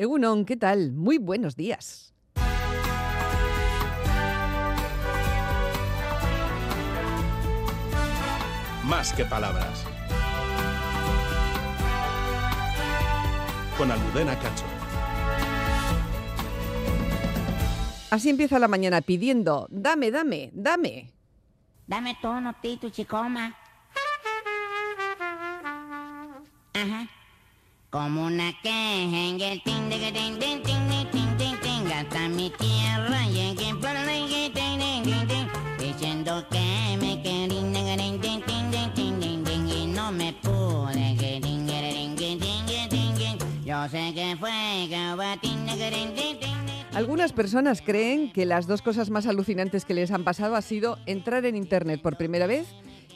Egunon, ¿qué tal? Muy buenos días. Más que palabras. Con Almudena Cacho. Así empieza la mañana pidiendo, dame, dame, dame. Dame tono, tito, chicoma. Como una caja en el ting de ting ting ting ting ting ting hasta mi tierra llegué por la ting ting ting ting diciendo que me querían ting ting ting ting ting ting y no me pude que ting ting ting ting yo sé que fue que ting ting ting ting algunas personas creen que las dos cosas más alucinantes que les han pasado ha sido entrar en Internet por primera vez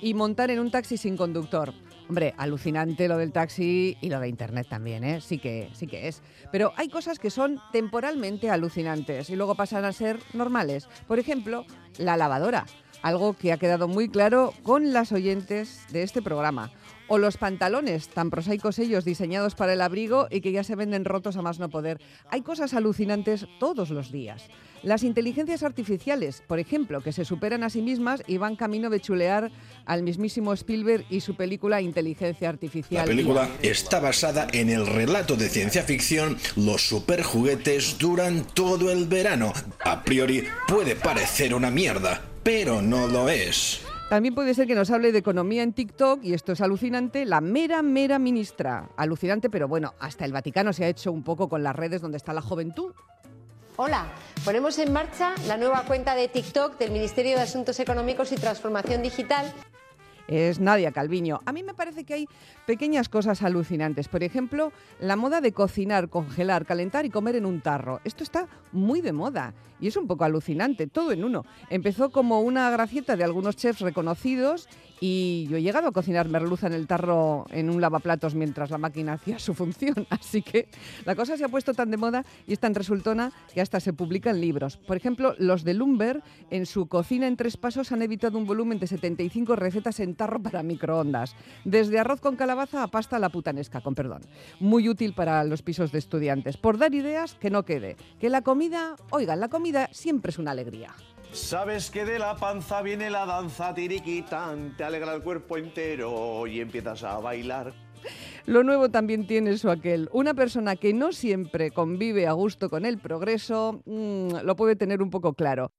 y montar en un taxi sin conductor. Hombre, alucinante lo del taxi y lo de Internet también, ¿eh? Sí que, sí que es. Pero hay cosas que son temporalmente alucinantes y luego pasan a ser normales. Por ejemplo, la lavadora, algo que ha quedado muy claro con las oyentes de este programa. O los pantalones, tan prosaicos ellos, diseñados para el abrigo y que ya se venden rotos a más no poder. Hay cosas alucinantes todos los días. Las inteligencias artificiales, por ejemplo, que se superan a sí mismas y van camino de chulear al mismísimo Spielberg y su película Inteligencia Artificial. La película está basada en el relato de ciencia ficción Los superjuguetes duran todo el verano. A priori puede parecer una mierda, pero no lo es. También puede ser que nos hable de economía en TikTok, y esto es alucinante, la mera, mera ministra. Alucinante, pero bueno, hasta el Vaticano se ha hecho un poco con las redes donde está la juventud. Hola, ponemos en marcha la nueva cuenta de TikTok del Ministerio de Asuntos Económicos y Transformación Digital es Nadia Calviño. A mí me parece que hay pequeñas cosas alucinantes. Por ejemplo, la moda de cocinar, congelar, calentar y comer en un tarro. Esto está muy de moda y es un poco alucinante, todo en uno. Empezó como una gracieta de algunos chefs reconocidos y yo he llegado a cocinar merluza en el tarro en un lavaplatos mientras la máquina hacía su función. Así que la cosa se ha puesto tan de moda y es tan resultona que hasta se publican libros. Por ejemplo, los de Lumber en su cocina en tres pasos han evitado un volumen de 75 recetas en tarro para microondas. Desde arroz con calabaza a pasta la putanesca, con perdón. Muy útil para los pisos de estudiantes. Por dar ideas, que no quede. Que la comida, oigan, la comida siempre es una alegría. Sabes que de la panza viene la danza tiriquitán, te alegra el cuerpo entero y empiezas a bailar. Lo nuevo también tiene su aquel. Una persona que no siempre convive a gusto con el progreso, mmm, lo puede tener un poco claro.